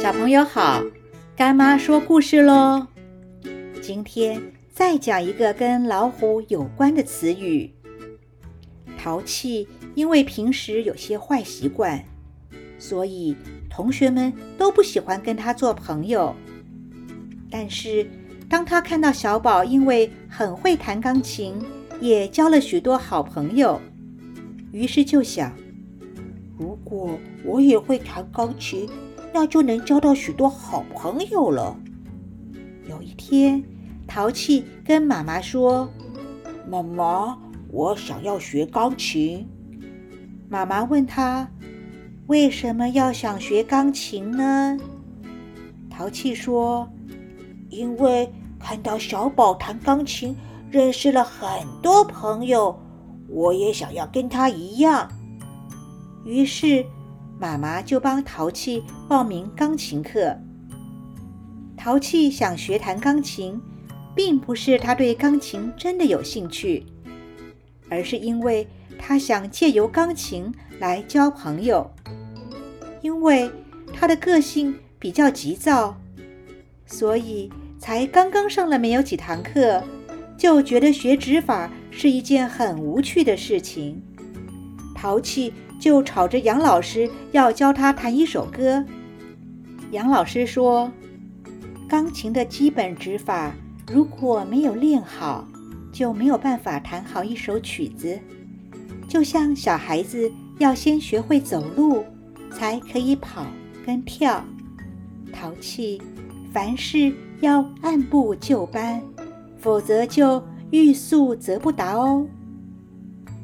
小朋友好，干妈说故事喽。今天再讲一个跟老虎有关的词语。淘气因为平时有些坏习惯，所以同学们都不喜欢跟他做朋友。但是当他看到小宝因为很会弹钢琴，也交了许多好朋友，于是就想：如果我也会弹钢琴，那就能交到许多好朋友了。有一天，淘气跟妈妈说：“妈妈，我想要学钢琴。”妈妈问他：“为什么要想学钢琴呢？”淘气说：“因为看到小宝弹钢琴，认识了很多朋友，我也想要跟他一样。”于是。妈妈就帮淘气报名钢琴课。淘气想学弹钢琴，并不是他对钢琴真的有兴趣，而是因为他想借由钢琴来交朋友。因为他的个性比较急躁，所以才刚刚上了没有几堂课，就觉得学指法是一件很无趣的事情。淘气。就吵着杨老师要教他弹一首歌。杨老师说：“钢琴的基本指法如果没有练好，就没有办法弹好一首曲子。就像小孩子要先学会走路，才可以跑跟跳。淘气，凡事要按部就班，否则就欲速则不达哦。”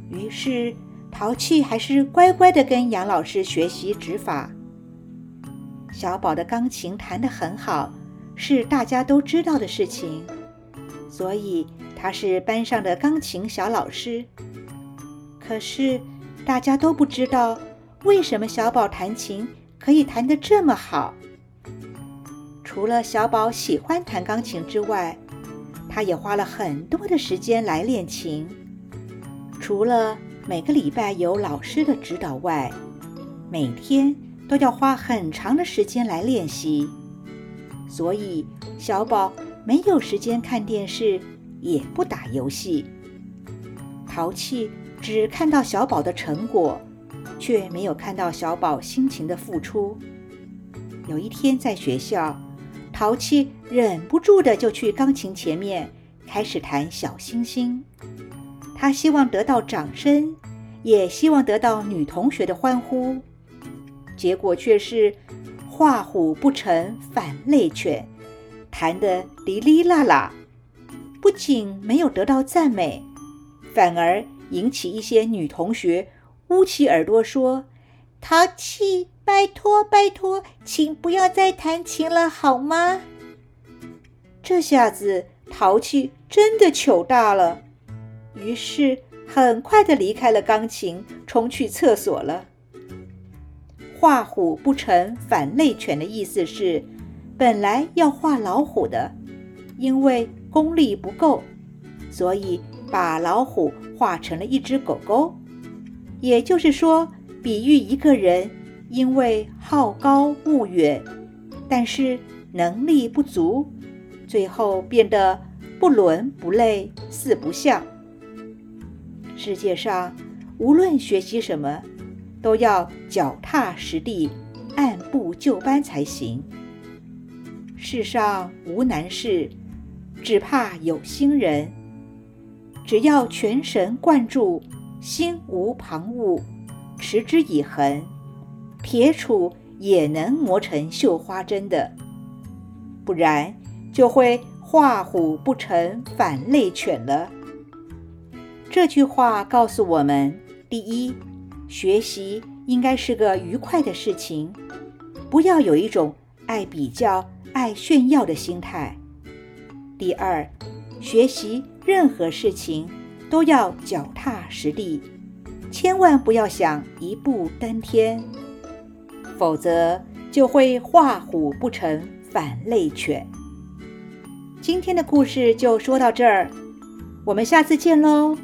于是。淘气还是乖乖的跟杨老师学习指法。小宝的钢琴弹得很好，是大家都知道的事情，所以他是班上的钢琴小老师。可是大家都不知道，为什么小宝弹琴可以弹得这么好。除了小宝喜欢弹钢琴之外，他也花了很多的时间来练琴。除了每个礼拜有老师的指导外，每天都要花很长的时间来练习，所以小宝没有时间看电视，也不打游戏。淘气只看到小宝的成果，却没有看到小宝辛勤的付出。有一天在学校，淘气忍不住的就去钢琴前面开始弹《小星星》。他希望得到掌声，也希望得到女同学的欢呼，结果却是画虎不成反类犬，弹得哩哩啦啦。不仅没有得到赞美，反而引起一些女同学捂起耳朵说：“淘气，拜托拜托，请不要再弹琴了，好吗？”这下子淘气真的糗大了。于是，很快的离开了钢琴，冲去厕所了。画虎不成反类犬的意思是，本来要画老虎的，因为功力不够，所以把老虎画成了一只狗狗。也就是说，比喻一个人因为好高骛远，但是能力不足，最后变得不伦不类，四不像。世界上，无论学习什么，都要脚踏实地、按部就班才行。世上无难事，只怕有心人。只要全神贯注，心无旁骛，持之以恒，铁杵也能磨成绣花针的。不然，就会画虎不成反类犬了。这句话告诉我们：第一，学习应该是个愉快的事情，不要有一种爱比较、爱炫耀的心态；第二，学习任何事情都要脚踏实地，千万不要想一步登天，否则就会画虎不成反类犬。今天的故事就说到这儿，我们下次见喽。